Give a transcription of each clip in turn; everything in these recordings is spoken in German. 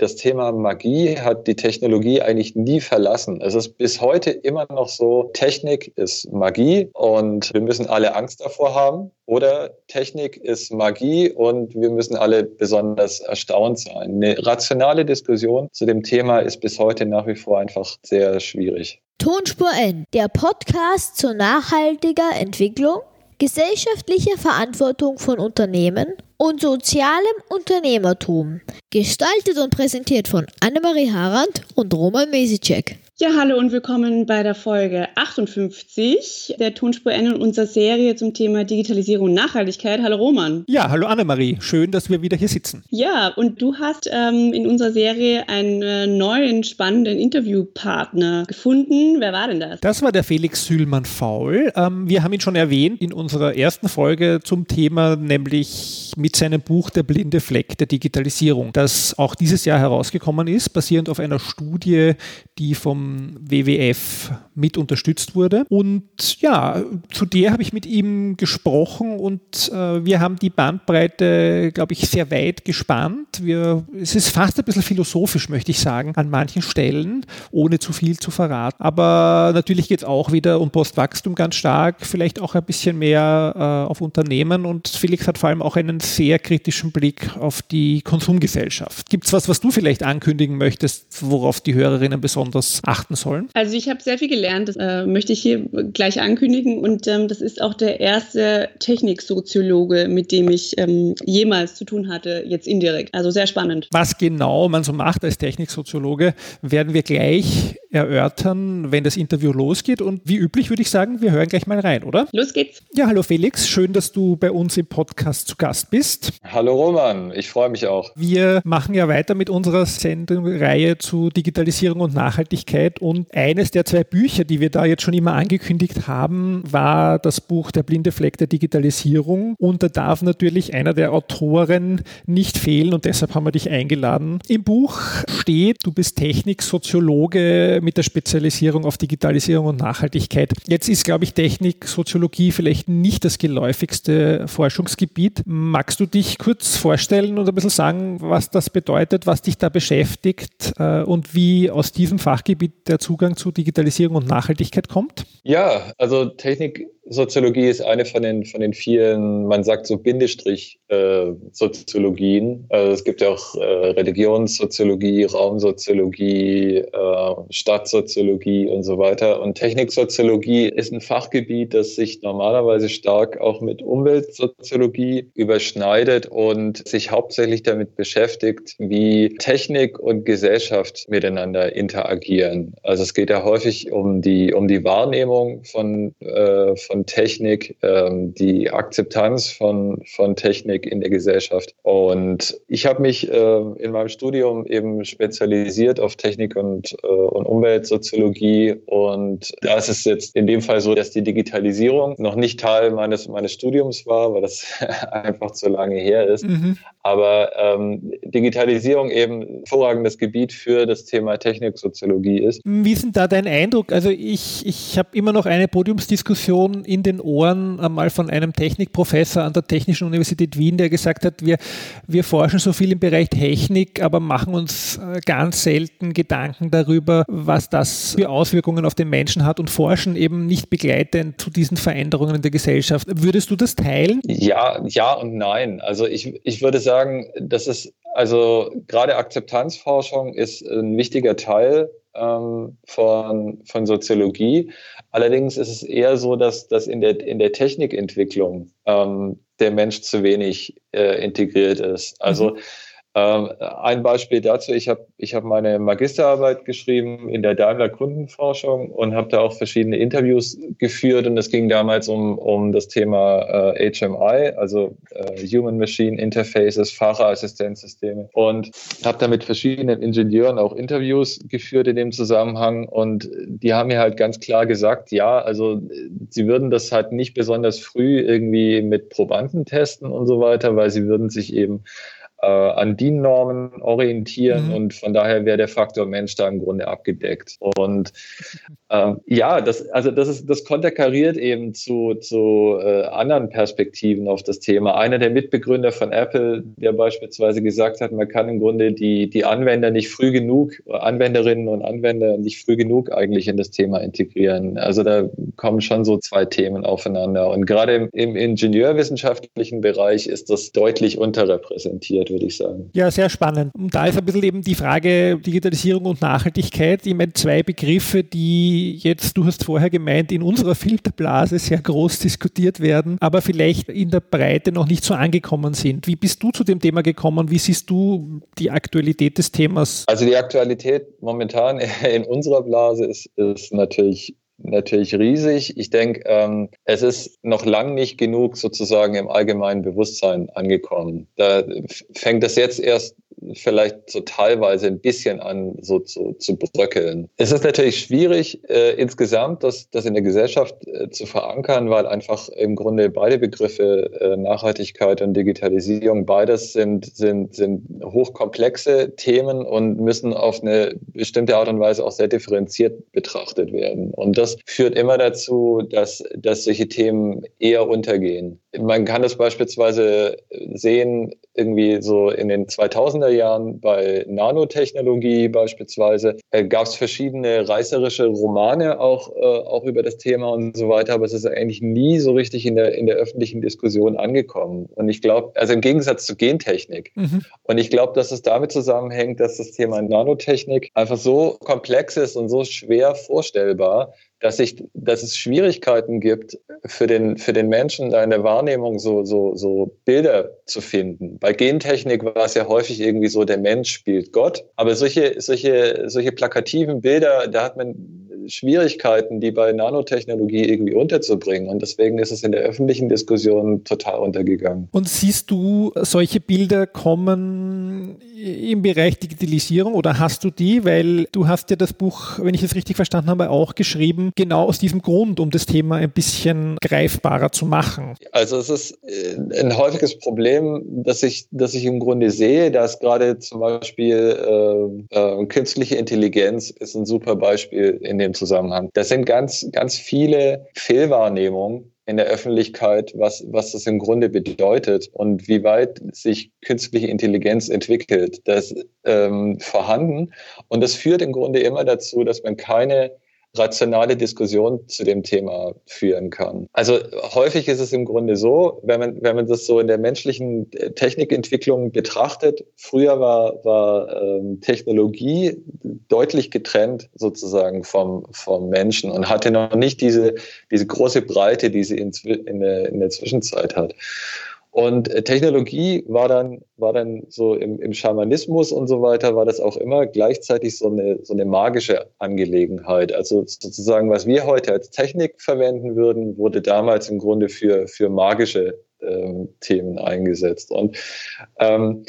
Das Thema Magie hat die Technologie eigentlich nie verlassen. Es ist bis heute immer noch so, Technik ist Magie und wir müssen alle Angst davor haben. Oder Technik ist Magie und wir müssen alle besonders erstaunt sein. Eine rationale Diskussion zu dem Thema ist bis heute nach wie vor einfach sehr schwierig. Tonspur N, der Podcast zur nachhaltiger Entwicklung, gesellschaftlicher Verantwortung von Unternehmen und sozialem Unternehmertum. Gestaltet und präsentiert von Annemarie Harand und Roman Mesicek. Ja, hallo und willkommen bei der Folge 58 der Tonspur N und unserer Serie zum Thema Digitalisierung und Nachhaltigkeit. Hallo Roman. Ja, hallo Annemarie. Schön, dass wir wieder hier sitzen. Ja, und du hast ähm, in unserer Serie einen neuen spannenden Interviewpartner gefunden. Wer war denn das? Das war der Felix Sühlmann-Faul. Ähm, wir haben ihn schon erwähnt in unserer ersten Folge zum Thema, nämlich mit seinem Buch Der blinde Fleck der Digitalisierung, das auch dieses Jahr herausgekommen ist, basierend auf einer Studie, die vom WWF mit unterstützt wurde. Und ja, zu der habe ich mit ihm gesprochen und äh, wir haben die Bandbreite, glaube ich, sehr weit gespannt. Wir, es ist fast ein bisschen philosophisch, möchte ich sagen, an manchen Stellen, ohne zu viel zu verraten. Aber natürlich geht es auch wieder um Postwachstum ganz stark, vielleicht auch ein bisschen mehr äh, auf Unternehmen und Felix hat vor allem auch einen sehr kritischen Blick auf die Konsumgesellschaft. Gibt es was, was du vielleicht ankündigen möchtest, worauf die Hörerinnen besonders achten sollen? Also ich habe sehr viel gelernt, das äh, möchte ich hier gleich ankündigen und ähm, das ist auch der erste Techniksoziologe, mit dem ich ähm, jemals zu tun hatte, jetzt indirekt. Also sehr spannend. Was genau man so macht als Techniksoziologe, werden wir gleich erörtern, wenn das Interview losgeht und wie üblich würde ich sagen, wir hören gleich mal rein, oder? Los geht's. Ja, hallo Felix, schön, dass du bei uns im Podcast zu Gast bist. Hallo Roman, ich freue mich auch. Wir machen ja weiter mit unserer Sendungsreihe zu Digitalisierung und Nachhaltigkeit Zeit. Und eines der zwei Bücher, die wir da jetzt schon immer angekündigt haben, war das Buch Der blinde Fleck der Digitalisierung. Und da darf natürlich einer der Autoren nicht fehlen und deshalb haben wir dich eingeladen. Im Buch steht, du bist Techniksoziologe mit der Spezialisierung auf Digitalisierung und Nachhaltigkeit. Jetzt ist, glaube ich, Techniksoziologie vielleicht nicht das geläufigste Forschungsgebiet. Magst du dich kurz vorstellen und ein bisschen sagen, was das bedeutet, was dich da beschäftigt äh, und wie aus diesem Fachgebiet der Zugang zu Digitalisierung und Nachhaltigkeit kommt? Ja, also Techniksoziologie ist eine von den, von den vielen, man sagt so Bindestrich-Soziologien. Äh, also es gibt ja auch äh, Religionssoziologie, Raumsoziologie, äh, Stadtsoziologie und so weiter. Und Techniksoziologie ist ein Fachgebiet, das sich normalerweise stark auch mit Umweltsoziologie überschneidet und sich hauptsächlich damit beschäftigt, wie Technik und Gesellschaft miteinander interagieren. Also es geht ja häufig um die, um die Wahrnehmung von, äh, von Technik, ähm, die Akzeptanz von, von Technik in der Gesellschaft. Und ich habe mich äh, in meinem Studium eben spezialisiert auf Technik und, äh, und Umweltsoziologie. Und da ist es jetzt in dem Fall so, dass die Digitalisierung noch nicht Teil meines, meines Studiums war, weil das einfach zu lange her ist. Mhm. Aber ähm, Digitalisierung eben hervorragendes Gebiet für das Thema Techniksoziologie ist. Wie ist denn da dein Eindruck? Also ich, ich habe immer noch eine Podiumsdiskussion in den Ohren einmal von einem Technikprofessor an der Technischen Universität Wien, der gesagt hat, wir, wir forschen so viel im Bereich Technik, aber machen uns äh, ganz selten Gedanken darüber, was das für Auswirkungen auf den Menschen hat und forschen eben nicht begleitend zu diesen Veränderungen in der Gesellschaft. Würdest du das teilen? Ja, ja und nein. Also ich, ich würde sagen, das ist also gerade Akzeptanzforschung ist ein wichtiger Teil ähm, von, von Soziologie. Allerdings ist es eher so, dass, dass in, der, in der Technikentwicklung ähm, der Mensch zu wenig äh, integriert ist. Also mhm. Ähm, ein Beispiel dazu, ich habe ich hab meine Magisterarbeit geschrieben in der Daimler Kundenforschung und habe da auch verschiedene Interviews geführt und es ging damals um, um das Thema äh, HMI, also äh, Human Machine Interfaces, Fahrerassistenzsysteme und habe da mit verschiedenen Ingenieuren auch Interviews geführt in dem Zusammenhang und die haben mir halt ganz klar gesagt, ja, also sie würden das halt nicht besonders früh irgendwie mit Probanden testen und so weiter, weil sie würden sich eben äh, an DIN-Normen orientieren mhm. und von daher wäre der Faktor Mensch da im Grunde abgedeckt. Und Ähm, ja, das, also das ist, das konterkariert eben zu, zu äh, anderen Perspektiven auf das Thema. Einer der Mitbegründer von Apple, der beispielsweise gesagt hat, man kann im Grunde die, die Anwender nicht früh genug, Anwenderinnen und Anwender nicht früh genug eigentlich in das Thema integrieren. Also da kommen schon so zwei Themen aufeinander. Und gerade im, im ingenieurwissenschaftlichen Bereich ist das deutlich unterrepräsentiert, würde ich sagen. Ja, sehr spannend. Und da ist ein bisschen eben die Frage Digitalisierung und Nachhaltigkeit. Ich meine, zwei Begriffe, die jetzt, du hast vorher gemeint, in unserer Filterblase sehr groß diskutiert werden, aber vielleicht in der Breite noch nicht so angekommen sind. Wie bist du zu dem Thema gekommen? Wie siehst du die Aktualität des Themas? Also die Aktualität momentan in unserer Blase ist, ist natürlich natürlich riesig. Ich denke, ähm, es ist noch lang nicht genug sozusagen im allgemeinen Bewusstsein angekommen. Da fängt es jetzt erst vielleicht so teilweise ein bisschen an, so zu, zu bröckeln. Es ist natürlich schwierig, äh, insgesamt das, das in der Gesellschaft äh, zu verankern, weil einfach im Grunde beide Begriffe, äh, Nachhaltigkeit und Digitalisierung, beides sind, sind, sind hochkomplexe Themen und müssen auf eine bestimmte Art und Weise auch sehr differenziert betrachtet werden. Und das führt immer dazu, dass, dass solche Themen eher untergehen. Man kann das beispielsweise sehen, irgendwie so in den 2000er Jahren bei Nanotechnologie beispielsweise äh, gab es verschiedene reißerische Romane auch, äh, auch über das Thema und so weiter, aber es ist eigentlich nie so richtig in der, in der öffentlichen Diskussion angekommen. Und ich glaube, also im Gegensatz zu Gentechnik. Mhm. Und ich glaube, dass es damit zusammenhängt, dass das Thema Nanotechnik einfach so komplex ist und so schwer vorstellbar, dass, ich, dass es Schwierigkeiten gibt für den, für den Menschen da in der Wahrnehmung so, so, so Bilder zu finden. Bei Gentechnik war es ja häufig irgendwie so, der Mensch spielt Gott. Aber solche, solche, solche plakativen Bilder, da hat man Schwierigkeiten, die bei Nanotechnologie irgendwie unterzubringen. Und deswegen ist es in der öffentlichen Diskussion total untergegangen. Und siehst du solche Bilder kommen im Bereich Digitalisierung oder hast du die? Weil du hast ja das Buch, wenn ich es richtig verstanden habe, auch geschrieben, genau aus diesem Grund, um das Thema ein bisschen greifbarer zu machen. Also es ist äh, ein häufiges Problem, dass ich, dass ich im Grunde sehe, dass gerade zum Beispiel äh, äh, künstliche Intelligenz ist ein super Beispiel in dem Zusammenhang. Das sind ganz, ganz viele Fehlwahrnehmungen, in der Öffentlichkeit, was, was das im Grunde bedeutet und wie weit sich künstliche Intelligenz entwickelt. Das ähm, vorhanden und das führt im Grunde immer dazu, dass man keine rationale Diskussion zu dem Thema führen kann. Also häufig ist es im Grunde so, wenn man, wenn man das so in der menschlichen äh, Technikentwicklung betrachtet, früher war, war ähm, Technologie deutlich getrennt sozusagen vom, vom Menschen und hatte noch nicht diese, diese große Breite, die sie in, in, der, in der Zwischenzeit hat. Und äh, Technologie war dann, war dann so im, im Schamanismus und so weiter, war das auch immer gleichzeitig so eine, so eine magische Angelegenheit. Also sozusagen, was wir heute als Technik verwenden würden, wurde damals im Grunde für, für magische ähm, Themen eingesetzt. Und ähm,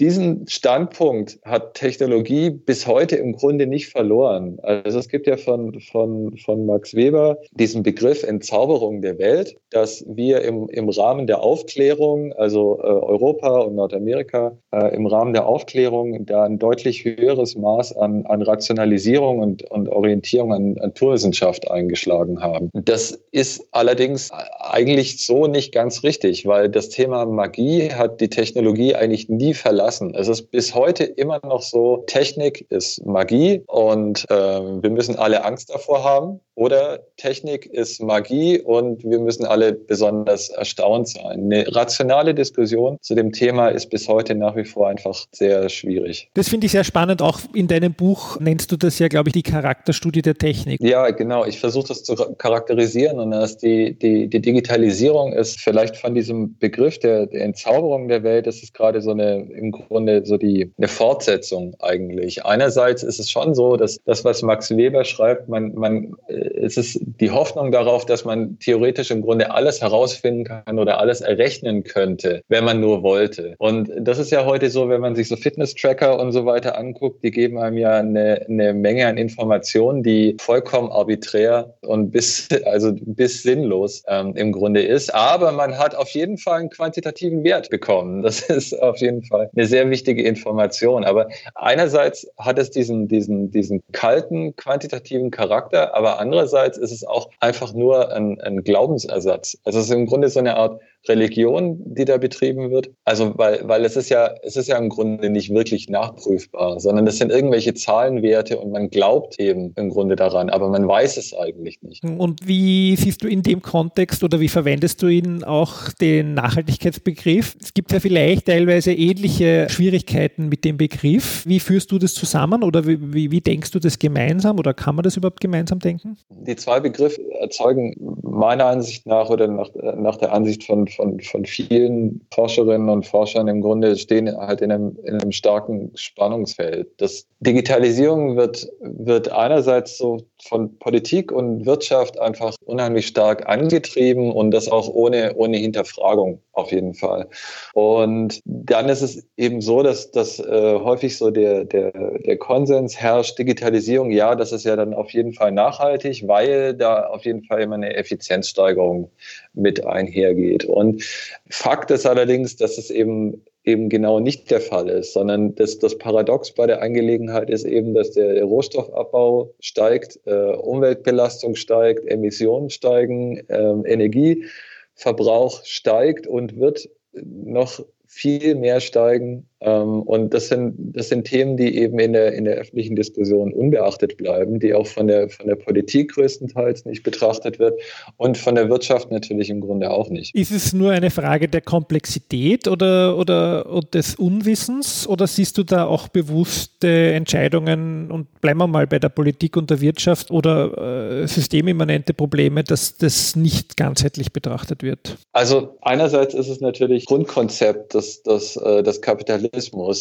diesen Standpunkt hat Technologie bis heute im Grunde nicht verloren. Also es gibt ja von, von, von Max Weber diesen Begriff Entzauberung der Welt, dass wir im, im Rahmen der Aufklärung, also äh, Europa und Nordamerika, äh, im Rahmen der Aufklärung da ein deutlich höheres Maß an, an Rationalisierung und, und Orientierung an, Naturwissenschaft eingeschlagen haben. Das ist allerdings eigentlich so nicht ganz richtig, weil das Thema Magie hat die Technologie eigentlich nie verlassen. Es ist bis heute immer noch so, Technik ist Magie und äh, wir müssen alle Angst davor haben. Oder Technik ist Magie und wir müssen alle besonders erstaunt sein. Eine rationale Diskussion zu dem Thema ist bis heute nach wie vor einfach sehr schwierig. Das finde ich sehr spannend. Auch in deinem Buch nennst du das ja, glaube ich, die Charakterstudie der Technik. Ja, genau. Ich versuche das zu charakterisieren und dass die, die, die Digitalisierung ist vielleicht von diesem Begriff der, der Entzauberung der Welt, das ist gerade so eine, im Grunde so die, eine Fortsetzung eigentlich. Einerseits ist es schon so, dass das, was Max Weber schreibt, man, man es ist die Hoffnung darauf, dass man theoretisch im Grunde alles herausfinden kann oder alles errechnen könnte, wenn man nur wollte. Und das ist ja heute so, wenn man sich so Fitness-Tracker und so weiter anguckt, die geben einem ja eine, eine Menge an Informationen, die vollkommen arbiträr und bis, also bis sinnlos ähm, im Grunde ist. Aber man hat auf jeden Fall einen quantitativen Wert bekommen. Das ist auf jeden Fall eine sehr wichtige Information. Aber einerseits hat es diesen, diesen, diesen kalten, quantitativen Charakter, aber andererseits ist es auch einfach nur ein, ein Glaubensersatz. Also es ist im Grunde so eine Art Religion, die da betrieben wird. Also weil, weil es ist ja, es ist ja im Grunde nicht wirklich nachprüfbar, sondern es sind irgendwelche Zahlenwerte und man glaubt eben im Grunde daran, aber man weiß es eigentlich nicht. Und wie siehst du in dem Kontext oder wie verwendest du ihn auch den Nachhaltigkeitsbegriff? Es gibt ja vielleicht teilweise ähnliche Schwierigkeiten mit dem Begriff. Wie führst du das zusammen oder wie, wie, wie denkst du das gemeinsam oder kann man das überhaupt gemeinsam denken? Die zwei Begriffe erzeugen meiner Ansicht nach oder nach, nach der Ansicht von von, von vielen Forscherinnen und Forschern im Grunde stehen halt in einem, in einem starken Spannungsfeld. Das Digitalisierung wird, wird einerseits so von Politik und Wirtschaft einfach unheimlich stark angetrieben und das auch ohne, ohne Hinterfragung auf jeden Fall. Und dann ist es eben so, dass, dass äh, häufig so der, der, der Konsens herrscht, Digitalisierung, ja, das ist ja dann auf jeden Fall nachhaltig, weil da auf jeden Fall immer eine Effizienzsteigerung mit einhergeht. Und Fakt ist allerdings, dass es eben eben genau nicht der Fall ist, sondern das, das Paradox bei der Angelegenheit ist eben, dass der Rohstoffabbau steigt, äh, Umweltbelastung steigt, Emissionen steigen, äh, Energieverbrauch steigt und wird noch viel mehr steigen. Ähm, und das sind, das sind Themen, die eben in der, in der öffentlichen Diskussion unbeachtet bleiben, die auch von der, von der Politik größtenteils nicht betrachtet wird und von der Wirtschaft natürlich im Grunde auch nicht. Ist es nur eine Frage der Komplexität oder, oder, oder des Unwissens oder siehst du da auch bewusste Entscheidungen und bleiben wir mal bei der Politik und der Wirtschaft oder äh, systemimmanente Probleme, dass das nicht ganzheitlich betrachtet wird? Also einerseits ist es natürlich Grundkonzept des, des, äh, des Kapitalismus,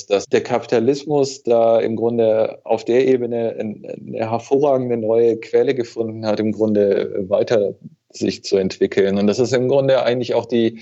dass der Kapitalismus da im Grunde auf der Ebene eine hervorragende neue Quelle gefunden hat, im Grunde weiter sich zu entwickeln. Und das ist im Grunde eigentlich auch die,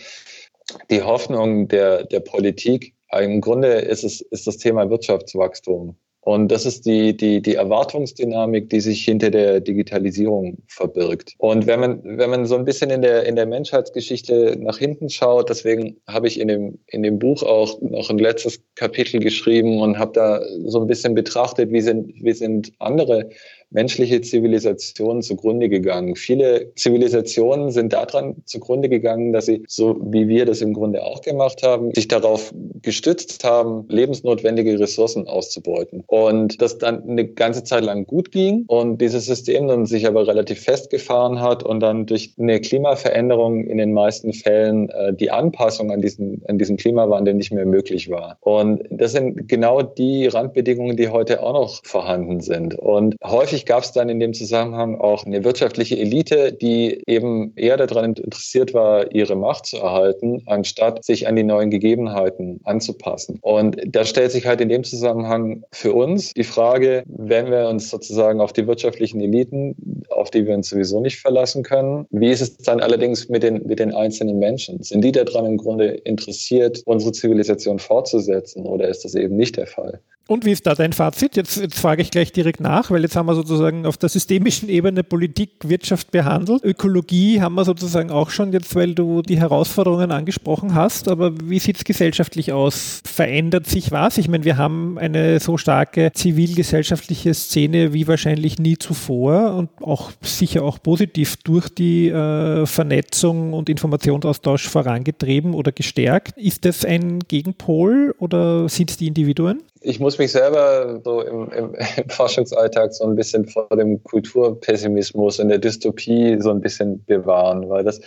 die Hoffnung der, der Politik. Im Grunde ist es ist das Thema Wirtschaftswachstum. Und das ist die, die, die Erwartungsdynamik, die sich hinter der Digitalisierung verbirgt. Und wenn man, wenn man so ein bisschen in der, in der Menschheitsgeschichte nach hinten schaut, deswegen habe ich in dem, in dem Buch auch noch ein letztes Kapitel geschrieben und habe da so ein bisschen betrachtet, wie sind, wie sind andere menschliche Zivilisationen zugrunde gegangen. Viele Zivilisationen sind daran zugrunde gegangen, dass sie, so wie wir das im Grunde auch gemacht haben, sich darauf gestützt haben, lebensnotwendige Ressourcen auszubeuten. Und das dann eine ganze Zeit lang gut ging und dieses System dann sich aber relativ festgefahren hat und dann durch eine Klimaveränderung in den meisten Fällen äh, die Anpassung an diesen, an diesen Klimawandel nicht mehr möglich war. Und das sind genau die Randbedingungen, die heute auch noch vorhanden sind. Und häufig Natürlich gab es dann in dem Zusammenhang auch eine wirtschaftliche Elite, die eben eher daran interessiert war, ihre Macht zu erhalten, anstatt sich an die neuen Gegebenheiten anzupassen. Und da stellt sich halt in dem Zusammenhang für uns die Frage, wenn wir uns sozusagen auf die wirtschaftlichen Eliten, auf die wir uns sowieso nicht verlassen können, wie ist es dann allerdings mit den, mit den einzelnen Menschen? Sind die daran im Grunde interessiert, unsere Zivilisation fortzusetzen oder ist das eben nicht der Fall? Und wie ist da dein Fazit? Jetzt, jetzt, frage ich gleich direkt nach, weil jetzt haben wir sozusagen auf der systemischen Ebene Politik, Wirtschaft behandelt. Ökologie haben wir sozusagen auch schon jetzt, weil du die Herausforderungen angesprochen hast. Aber wie sieht es gesellschaftlich aus? Verändert sich was? Ich meine, wir haben eine so starke zivilgesellschaftliche Szene wie wahrscheinlich nie zuvor und auch sicher auch positiv durch die äh, Vernetzung und Informationsaustausch vorangetrieben oder gestärkt. Ist das ein Gegenpol oder sind es die Individuen? Ich muss mich selber so im, im, im, Forschungsalltag so ein bisschen vor dem Kulturpessimismus und der Dystopie so ein bisschen bewahren, weil das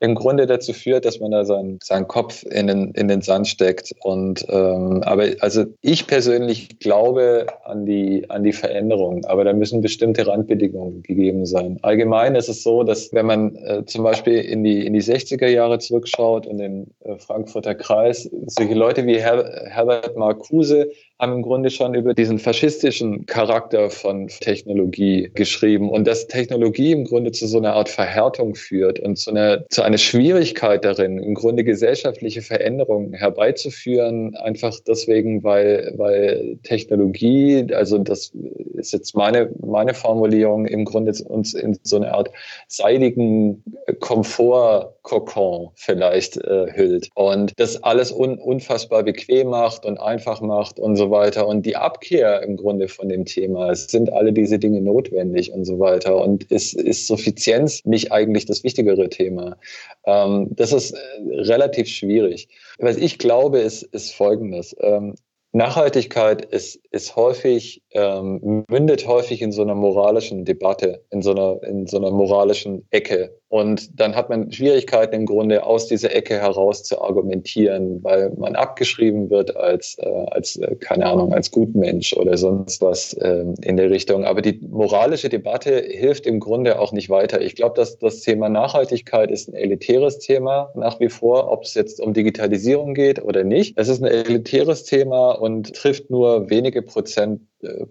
im Grunde dazu führt, dass man da seinen, seinen Kopf in den, in den Sand steckt. Und ähm, aber also ich persönlich glaube an die, an die Veränderung, aber da müssen bestimmte Randbedingungen gegeben sein. Allgemein ist es so, dass wenn man äh, zum Beispiel in die, in die 60er Jahre zurückschaut und den äh, Frankfurter Kreis, solche Leute wie Her Herbert Marcuse haben im Grunde schon über diesen faschistischen Charakter von Technologie geschrieben. Und dass Technologie im Grunde zu so einer Art Verhärtung führt und zu einer, zu einer Schwierigkeit darin, im Grunde gesellschaftliche Veränderungen herbeizuführen, einfach deswegen, weil, weil Technologie, also das ist jetzt meine, meine Formulierung, im Grunde uns in so eine Art seidigen Komfortkokon vielleicht äh, hüllt. Und das alles un, unfassbar bequem macht und einfach macht und so weiter. Und die Abkehr im Grunde von dem Thema, es sind alle diese Dinge notwendig und so weiter. Und ist, ist Suffizienz nicht eigentlich das wichtigere Thema? Ähm, das ist äh, relativ schwierig. Was ich glaube, ist, ist Folgendes. Ähm, Nachhaltigkeit ist, ist häufig, ähm, mündet häufig in so einer moralischen Debatte, in so einer, in so einer moralischen Ecke. Und dann hat man Schwierigkeiten im Grunde aus dieser Ecke heraus zu argumentieren, weil man abgeschrieben wird als, äh, als äh, keine Ahnung, als Gutmensch oder sonst was äh, in der Richtung. Aber die moralische Debatte hilft im Grunde auch nicht weiter. Ich glaube, dass das Thema Nachhaltigkeit ist ein elitäres Thema nach wie vor, ob es jetzt um Digitalisierung geht oder nicht. Es ist ein elitäres Thema und trifft nur wenige Prozent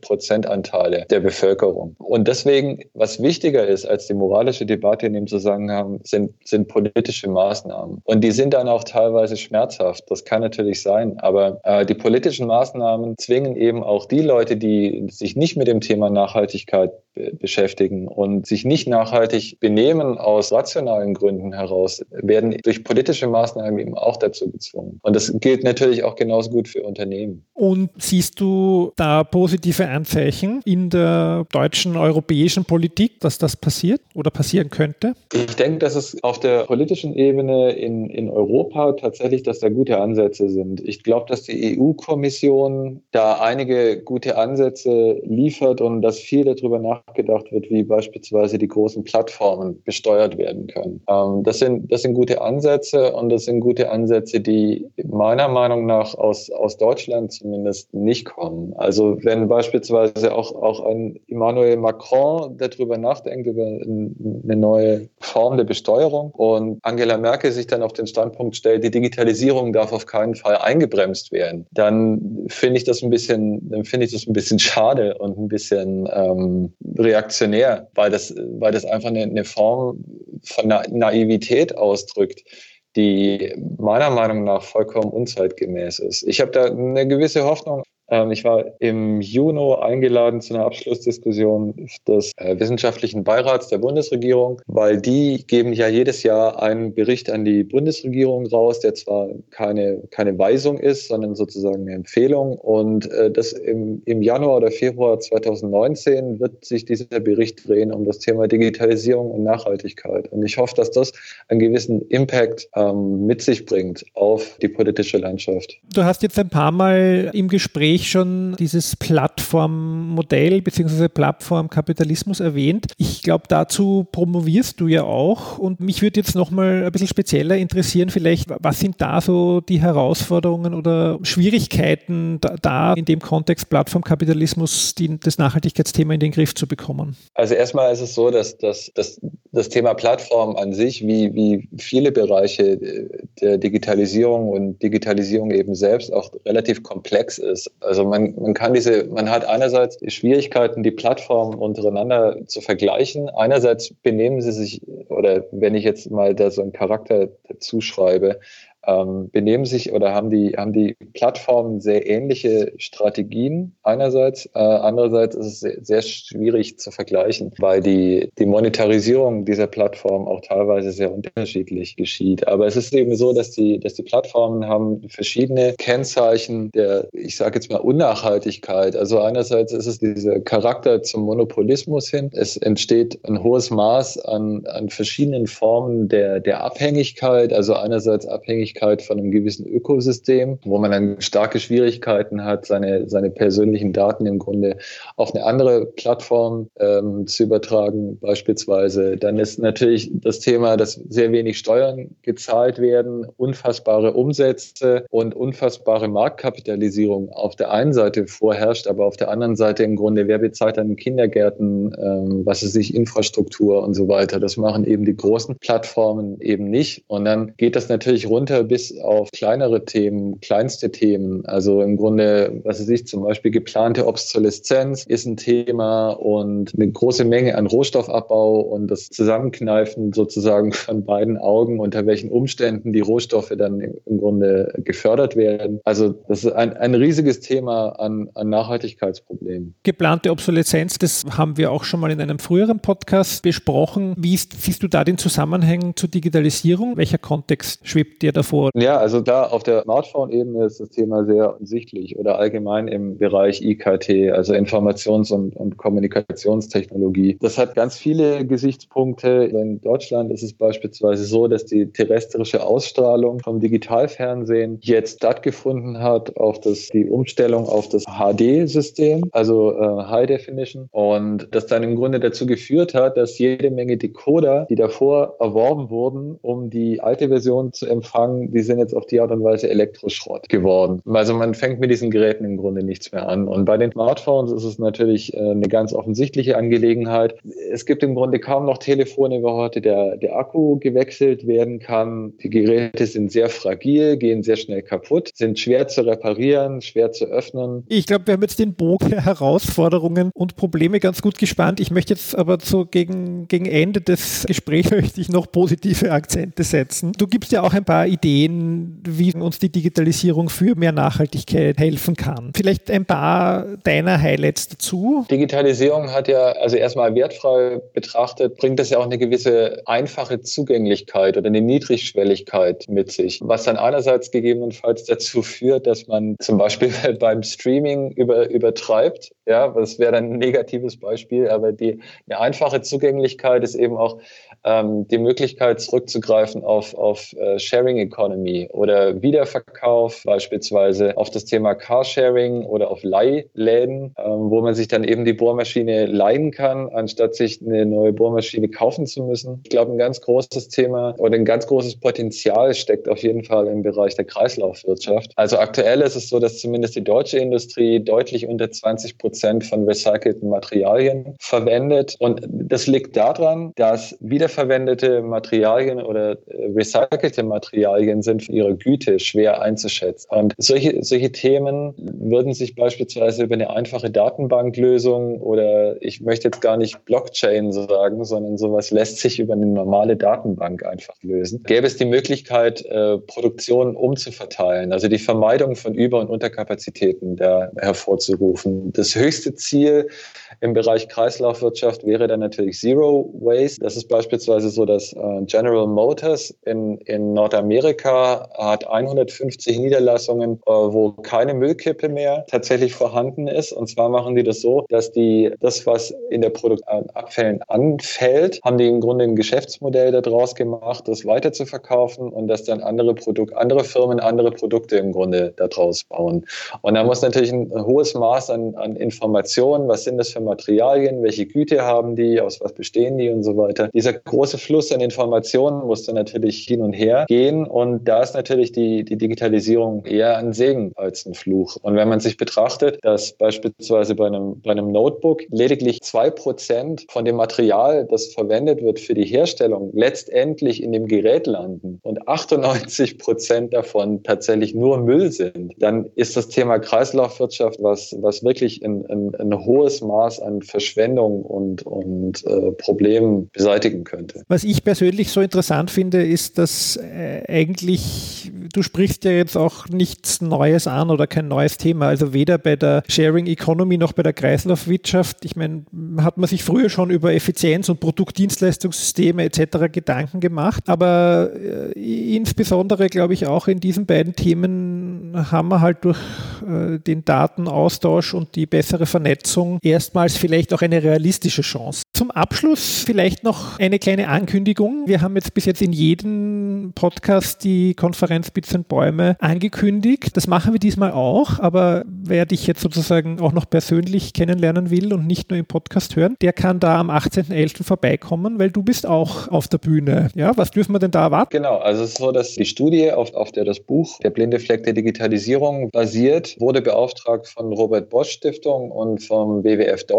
Prozentanteile der Bevölkerung. Und deswegen, was wichtiger ist als die moralische Debatte in dem Zusammenhang, sind, sind politische Maßnahmen. Und die sind dann auch teilweise schmerzhaft. Das kann natürlich sein. Aber äh, die politischen Maßnahmen zwingen eben auch die Leute, die sich nicht mit dem Thema Nachhaltigkeit beschäftigen und sich nicht nachhaltig benehmen aus rationalen Gründen heraus, werden durch politische Maßnahmen eben auch dazu gezwungen. Und das gilt natürlich auch genauso gut für Unternehmen. Und siehst du da positive Anzeichen in der deutschen, europäischen Politik, dass das passiert oder passieren könnte? Ich denke, dass es auf der politischen Ebene in, in Europa tatsächlich, dass da gute Ansätze sind. Ich glaube, dass die EU-Kommission da einige gute Ansätze liefert und dass viel darüber nach nachgedacht wird, wie beispielsweise die großen Plattformen besteuert werden können. Ähm, das, sind, das sind gute Ansätze und das sind gute Ansätze, die meiner Meinung nach aus, aus Deutschland zumindest nicht kommen. Also wenn beispielsweise auch, auch ein Emmanuel Macron darüber nachdenkt, über eine neue Form der Besteuerung und Angela Merkel sich dann auf den Standpunkt stellt, die Digitalisierung darf auf keinen Fall eingebremst werden, dann finde ich das ein bisschen, dann finde ich das ein bisschen schade und ein bisschen ähm, reaktionär, weil das, weil das einfach eine, eine Form von Na Naivität ausdrückt, die meiner Meinung nach vollkommen unzeitgemäß ist. Ich habe da eine gewisse Hoffnung ich war im Juni eingeladen zu einer Abschlussdiskussion des äh, Wissenschaftlichen Beirats der Bundesregierung, weil die geben ja jedes Jahr einen Bericht an die Bundesregierung raus, der zwar keine, keine Weisung ist, sondern sozusagen eine Empfehlung. Und äh, das im, im Januar oder Februar 2019 wird sich dieser Bericht drehen um das Thema Digitalisierung und Nachhaltigkeit. Und ich hoffe, dass das einen gewissen Impact ähm, mit sich bringt auf die politische Landschaft. Du hast jetzt ein paar Mal im Gespräch Gespräch schon dieses Plattformmodell bzw. Plattformkapitalismus erwähnt. Ich glaube, dazu promovierst du ja auch. Und mich würde jetzt nochmal ein bisschen spezieller interessieren, vielleicht, was sind da so die Herausforderungen oder Schwierigkeiten da, da in dem Kontext Plattformkapitalismus, die, das Nachhaltigkeitsthema in den Griff zu bekommen? Also erstmal ist es so, dass, dass, dass das Thema Plattform an sich, wie, wie viele Bereiche der Digitalisierung und Digitalisierung eben selbst auch relativ komplex ist. Also man, man kann diese, man hat einerseits Schwierigkeiten, die Plattformen untereinander zu vergleichen. Einerseits benehmen sie sich, oder wenn ich jetzt mal da so einen Charakter dazu schreibe, ähm, benehmen sich oder haben die, haben die Plattformen sehr ähnliche Strategien einerseits. Äh, andererseits ist es sehr, sehr, schwierig zu vergleichen, weil die, die Monetarisierung dieser Plattformen auch teilweise sehr unterschiedlich geschieht. Aber es ist eben so, dass die, dass die Plattformen haben verschiedene Kennzeichen der, ich sage jetzt mal, Unnachhaltigkeit. Also einerseits ist es dieser Charakter zum Monopolismus hin. Es entsteht ein hohes Maß an, an verschiedenen Formen der, der Abhängigkeit. Also einerseits Abhängigkeit Abhängigkeit von einem gewissen Ökosystem, wo man dann starke Schwierigkeiten hat, seine, seine persönlichen Daten im Grunde auf eine andere Plattform ähm, zu übertragen, beispielsweise. Dann ist natürlich das Thema, dass sehr wenig Steuern gezahlt werden, unfassbare Umsätze und unfassbare Marktkapitalisierung auf der einen Seite vorherrscht, aber auf der anderen Seite im Grunde, wer bezahlt dann Kindergärten, ähm, was ist sich Infrastruktur und so weiter. Das machen eben die großen Plattformen eben nicht. Und dann geht das natürlich runter bis auf kleinere Themen, kleinste Themen. Also im Grunde, was weiß ich, zum Beispiel geplante Obsoleszenz ist ein Thema und eine große Menge an Rohstoffabbau und das Zusammenkneifen sozusagen von beiden Augen, unter welchen Umständen die Rohstoffe dann im Grunde gefördert werden. Also das ist ein, ein riesiges Thema an, an Nachhaltigkeitsproblemen. Geplante Obsoleszenz, das haben wir auch schon mal in einem früheren Podcast besprochen. Wie ist, siehst du da den Zusammenhang zur Digitalisierung? Welcher Kontext schwebt dir davor? Ja, also da auf der Smartphone-Ebene ist das Thema sehr offensichtlich oder allgemein im Bereich IKT, also Informations- und, und Kommunikationstechnologie. Das hat ganz viele Gesichtspunkte. In Deutschland ist es beispielsweise so, dass die terrestrische Ausstrahlung vom Digitalfernsehen jetzt stattgefunden hat auf das, die Umstellung auf das HD-System, also äh, High Definition. Und das dann im Grunde dazu geführt hat, dass jede Menge Decoder, die davor erworben wurden, um die alte Version zu empfangen, die sind jetzt auf die Art und Weise Elektroschrott geworden. Also man fängt mit diesen Geräten im Grunde nichts mehr an. Und bei den Smartphones ist es natürlich äh, eine ganz offensichtliche Angelegenheit. Es gibt im Grunde kaum noch Telefone, wo heute der, der Akku gewechselt werden kann. Die Geräte sind sehr fragil, gehen sehr schnell kaputt, sind schwer zu reparieren, schwer zu öffnen. Ich glaube, wir haben jetzt den Bogen der Herausforderungen und Probleme ganz gut gespannt. Ich möchte jetzt aber so gegen, gegen Ende des Gesprächs möchte ich noch positive Akzente setzen. Du gibst ja auch ein paar Ideen, wie uns die Digitalisierung für mehr Nachhaltigkeit helfen kann. Vielleicht ein paar deiner Highlights dazu. Digitalisierung hat ja, also erstmal wertfrei betrachtet, bringt das ja auch eine gewisse einfache Zugänglichkeit oder eine Niedrigschwelligkeit mit sich, was dann einerseits gegebenenfalls dazu führt, dass man zum Beispiel beim Streaming über, übertreibt. Ja, das wäre dann ein negatives Beispiel, aber die, eine einfache Zugänglichkeit ist eben auch ähm, die Möglichkeit zurückzugreifen auf, auf äh, Sharing Economy oder Wiederverkauf, beispielsweise auf das Thema Carsharing oder auf Leihläden, ähm, wo man sich dann eben die Bohrmaschine leihen kann, anstatt sich eine neue Bohrmaschine kaufen zu müssen. Ich glaube, ein ganz großes Thema oder ein ganz großes Potenzial steckt auf jeden Fall im Bereich der Kreislaufwirtschaft. Also aktuell ist es so, dass zumindest die deutsche Industrie deutlich unter 20 Prozent von recycelten Materialien verwendet. Und das liegt daran, dass wiederverwendete Materialien oder äh, recycelte Materialien sind für ihre Güte schwer einzuschätzen. Und solche, solche Themen würden sich beispielsweise über eine einfache Datenbanklösung oder ich möchte jetzt gar nicht Blockchain sagen, sondern sowas lässt sich über eine normale Datenbank einfach lösen. Gäbe es die Möglichkeit, äh, Produktion umzuverteilen, also die Vermeidung von Über- und Unterkapazitäten da hervorzurufen. Das höchste Ziel im Bereich Kreislaufwirtschaft wäre dann natürlich Zero Waste. Das ist beispielsweise so, dass äh, General Motors in, in Nordamerika hat 150 Niederlassungen, äh, wo keine Müllkippe mehr tatsächlich vorhanden ist. Und zwar machen die das so, dass die das, was in der Produktabfällen anfällt, haben die im Grunde ein Geschäftsmodell daraus gemacht, das weiter zu verkaufen und dass dann andere Produkte, andere Firmen andere Produkte im Grunde daraus bauen. Und da muss natürlich ein hohes Maß an, an Informationen, was sind das für Materialien, welche Güte haben die, aus was bestehen die und so weiter. Dieser große Fluss an Informationen muss dann natürlich hin und her gehen und da ist natürlich die, die Digitalisierung eher ein Segen als ein Fluch. Und wenn man sich betrachtet, dass beispielsweise bei einem, bei einem Notebook lediglich zwei Prozent von dem Material, das verwendet wird für die Herstellung, letztendlich in dem Gerät landen und 98 Prozent davon tatsächlich nur Müll sind, dann ist das Thema Kreislaufwirtschaft was, was wirklich ein, ein, ein hohes Maß an Verschwendung und, und äh, Problemen beseitigen könnte. Was ich persönlich so interessant finde, ist, dass äh, eigentlich, du sprichst ja jetzt auch nichts Neues an oder kein neues Thema, also weder bei der Sharing Economy noch bei der Kreislaufwirtschaft. Ich meine, hat man sich früher schon über Effizienz und Produktdienstleistungssysteme etc. Gedanken gemacht, aber äh, insbesondere glaube ich auch in diesen beiden Themen haben wir halt durch äh, den Datenaustausch und die bessere Vernetzung erstmals vielleicht auch eine realistische Chance. Zum Abschluss vielleicht noch eine kleine Ankündigung. Wir haben jetzt bis jetzt in jedem Podcast die Konferenz Bits und Bäume angekündigt. Das machen wir diesmal auch, aber wer dich jetzt sozusagen auch noch persönlich kennenlernen will und nicht nur im Podcast hören, der kann da am 18.11. vorbeikommen, weil du bist auch auf der Bühne. Ja, was dürfen wir denn da erwarten? Genau, also es ist so, dass die Studie, auf, auf der das Buch Der blinde Fleck der Digitalisierung basiert, wurde beauftragt von Robert Bosch Stiftung und vom WWF Deutschland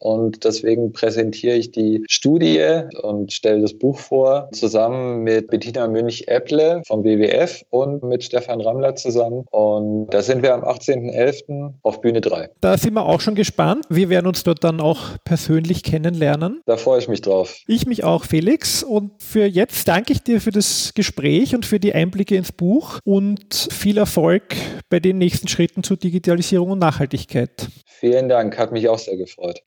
und deswegen präsentiere ich die Studie und stelle das Buch vor, zusammen mit Bettina Münch-Epple vom WWF und mit Stefan Rammler zusammen. Und da sind wir am 18.11. auf Bühne 3. Da sind wir auch schon gespannt. Wir werden uns dort dann auch persönlich kennenlernen. Da freue ich mich drauf. Ich mich auch, Felix. Und für jetzt danke ich dir für das Gespräch und für die Einblicke ins Buch und viel Erfolg bei den nächsten Schritten zur Digitalisierung und Nachhaltigkeit. Vielen Dank, hat mich auch sehr gefreut.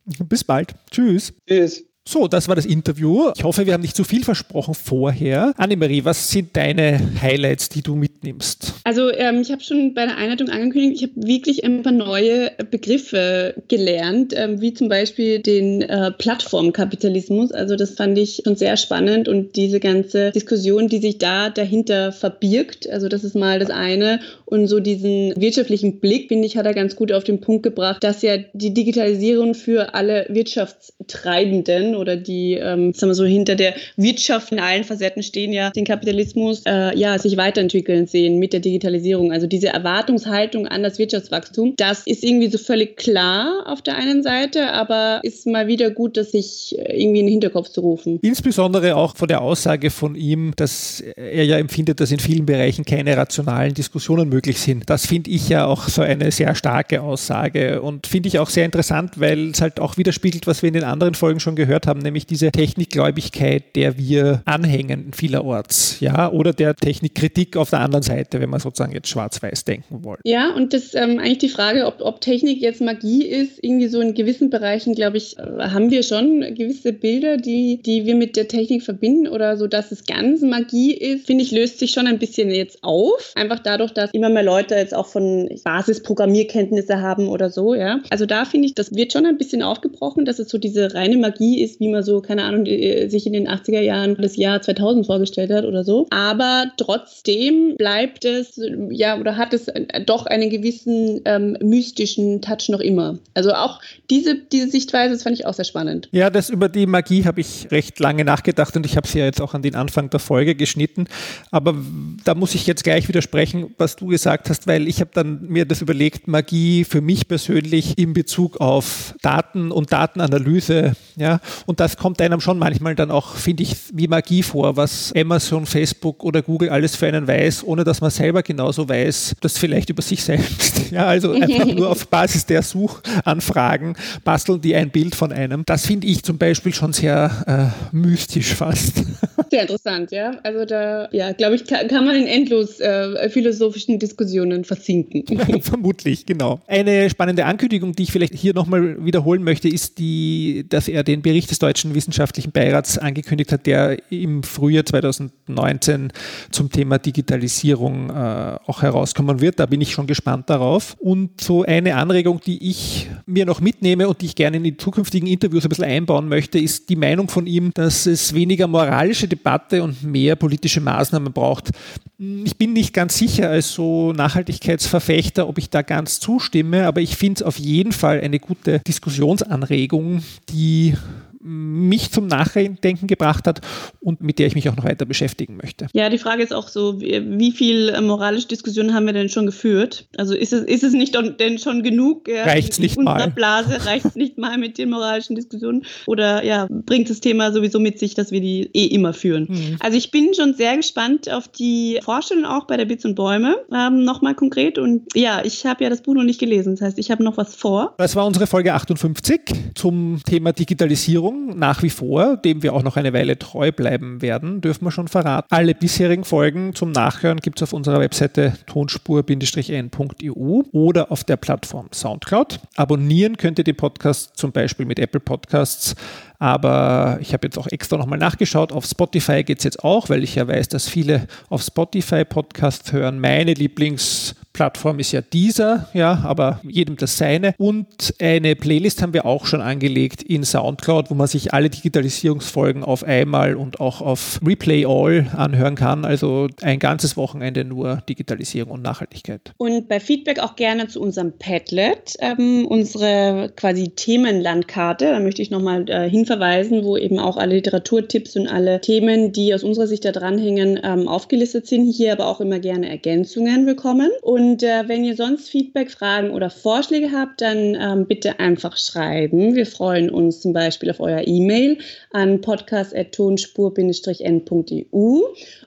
Bis bald. Tschüss. Tschüss. So, das war das Interview. Ich hoffe, wir haben nicht zu viel versprochen vorher. Annemarie, was sind deine Highlights, die du mitnimmst? Also ähm, ich habe schon bei der Einleitung angekündigt, ich habe wirklich ein paar neue Begriffe gelernt, ähm, wie zum Beispiel den äh, Plattformkapitalismus. Also das fand ich schon sehr spannend und diese ganze Diskussion, die sich da dahinter verbirgt. Also das ist mal das eine. Und so diesen wirtschaftlichen Blick, finde ich, hat er ganz gut auf den Punkt gebracht, dass ja die Digitalisierung für alle Wirtschaftstreibenden oder die, ähm, sagen wir so, hinter der Wirtschaft in allen Facetten stehen ja den Kapitalismus, äh, ja, sich weiterentwickeln sehen mit der Digitalisierung. Also diese Erwartungshaltung an das Wirtschaftswachstum, das ist irgendwie so völlig klar auf der einen Seite, aber ist mal wieder gut, das sich äh, irgendwie in den Hinterkopf zu rufen. Insbesondere auch von der Aussage von ihm, dass er ja empfindet, dass in vielen Bereichen keine rationalen Diskussionen möglich sind. Das finde ich ja auch so eine sehr starke Aussage und finde ich auch sehr interessant, weil es halt auch widerspiegelt, was wir in den anderen Folgen schon gehört haben, nämlich diese Technikgläubigkeit, der wir anhängen vielerorts, ja, oder der Technikkritik auf der anderen Seite, wenn man sozusagen jetzt schwarz-weiß denken wollen. Ja, und das ähm, eigentlich die Frage, ob, ob Technik jetzt Magie ist, irgendwie so in gewissen Bereichen, glaube ich, äh, haben wir schon gewisse Bilder, die, die wir mit der Technik verbinden oder so, dass es ganz Magie ist, finde ich, löst sich schon ein bisschen jetzt auf. Einfach dadurch, dass immer mehr Leute jetzt auch von Basisprogrammierkenntnisse haben oder so, ja. Also da finde ich, das wird schon ein bisschen aufgebrochen, dass es so diese reine Magie ist, wie man so, keine Ahnung, sich in den 80er Jahren das Jahr 2000 vorgestellt hat oder so. Aber trotzdem bleibt es, ja, oder hat es doch einen gewissen ähm, mystischen Touch noch immer. Also auch diese, diese Sichtweise, das fand ich auch sehr spannend. Ja, das über die Magie habe ich recht lange nachgedacht und ich habe sie ja jetzt auch an den Anfang der Folge geschnitten. Aber da muss ich jetzt gleich widersprechen, was du gesagt hast, weil ich habe dann mir das überlegt, Magie für mich persönlich in Bezug auf Daten und Datenanalyse, ja, und das kommt einem schon manchmal dann auch, finde ich, wie Magie vor, was Amazon, Facebook oder Google alles für einen weiß, ohne dass man selber genauso weiß, das vielleicht über sich selbst. Ja, also einfach nur auf Basis der Suchanfragen basteln die ein Bild von einem. Das finde ich zum Beispiel schon sehr äh, mystisch fast. Sehr interessant, ja. Also da, ja, glaube ich, kann, kann, man in endlos äh, philosophischen Diskussionen versinken. Vermutlich, genau. Eine spannende Ankündigung, die ich vielleicht hier nochmal wiederholen möchte, ist die, dass er den Bericht des Deutschen Wissenschaftlichen Beirats angekündigt hat, der im Frühjahr 2019 zum Thema Digitalisierung äh, auch herauskommen wird. Da bin ich schon gespannt darauf. Und so eine Anregung, die ich mir noch mitnehme und die ich gerne in die zukünftigen Interviews ein bisschen einbauen möchte, ist die Meinung von ihm, dass es weniger moralische Debatte und mehr politische Maßnahmen braucht. Ich bin nicht ganz sicher als so Nachhaltigkeitsverfechter, ob ich da ganz zustimme, aber ich finde es auf jeden Fall eine gute Diskussionsanregung, die mich zum Nachdenken gebracht hat und mit der ich mich auch noch weiter beschäftigen möchte. Ja, die Frage ist auch so, wie viel äh, moralische Diskussionen haben wir denn schon geführt? Also ist es, ist es nicht denn schon genug? Reicht es nicht mal? Blase reicht es nicht mal mit den moralischen Diskussionen? Oder ja, bringt das Thema sowieso mit sich, dass wir die eh immer führen? Mhm. Also ich bin schon sehr gespannt auf die Vorstellung auch bei der Bits und Bäume, ähm, nochmal konkret. Und ja, ich habe ja das Buch noch nicht gelesen, das heißt, ich habe noch was vor. Das war unsere Folge 58 zum Thema Digitalisierung. Sendung nach wie vor, dem wir auch noch eine Weile treu bleiben werden, dürfen wir schon verraten. Alle bisherigen Folgen zum Nachhören gibt es auf unserer Webseite tonspur-n.eu oder auf der Plattform Soundcloud. Abonnieren könnt ihr den Podcast zum Beispiel mit Apple Podcasts, aber ich habe jetzt auch extra nochmal nachgeschaut. Auf Spotify geht es jetzt auch, weil ich ja weiß, dass viele auf Spotify Podcasts hören. Meine Lieblings- Plattform ist ja dieser, ja, aber jedem das seine. Und eine Playlist haben wir auch schon angelegt in Soundcloud, wo man sich alle Digitalisierungsfolgen auf einmal und auch auf Replay All anhören kann. Also ein ganzes Wochenende nur Digitalisierung und Nachhaltigkeit. Und bei Feedback auch gerne zu unserem Padlet, ähm, unsere quasi Themenlandkarte. Da möchte ich nochmal äh, hinverweisen, wo eben auch alle Literaturtipps und alle Themen, die aus unserer Sicht da dranhängen, ähm, aufgelistet sind. Hier aber auch immer gerne Ergänzungen willkommen. Und Und äh, wenn ihr sonst Feedback, Fragen oder Vorschläge habt, dann ähm, bitte einfach schreiben. Wir freuen uns zum Beispiel auf euer E-Mail an podcast.tonspur-n.eu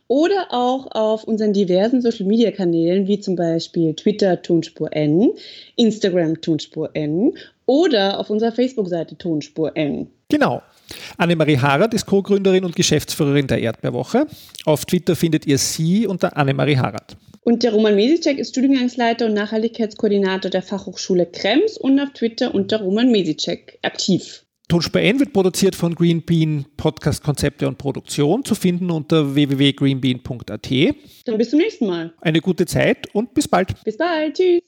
oder auch auf unseren diversen Social-Media-Kanälen, wie zum Beispiel Twitter Tonspur N, Instagram Tonspur N oder auf unserer Facebook-Seite Tonspur N. Genau. Annemarie Harald ist Co-Gründerin und Geschäftsführerin der Erdbeerwoche. Auf Twitter findet ihr sie unter Annemarie Harald. Und der Roman Mesicek ist Studiengangsleiter und Nachhaltigkeitskoordinator der Fachhochschule Krems und auf Twitter unter Roman Mesicek aktiv. Tonspur N wird produziert von Green Bean Podcast Konzepte und Produktion, zu finden unter www.greenbean.at. Dann bis zum nächsten Mal. Eine gute Zeit und bis bald. Bis bald. Tschüss.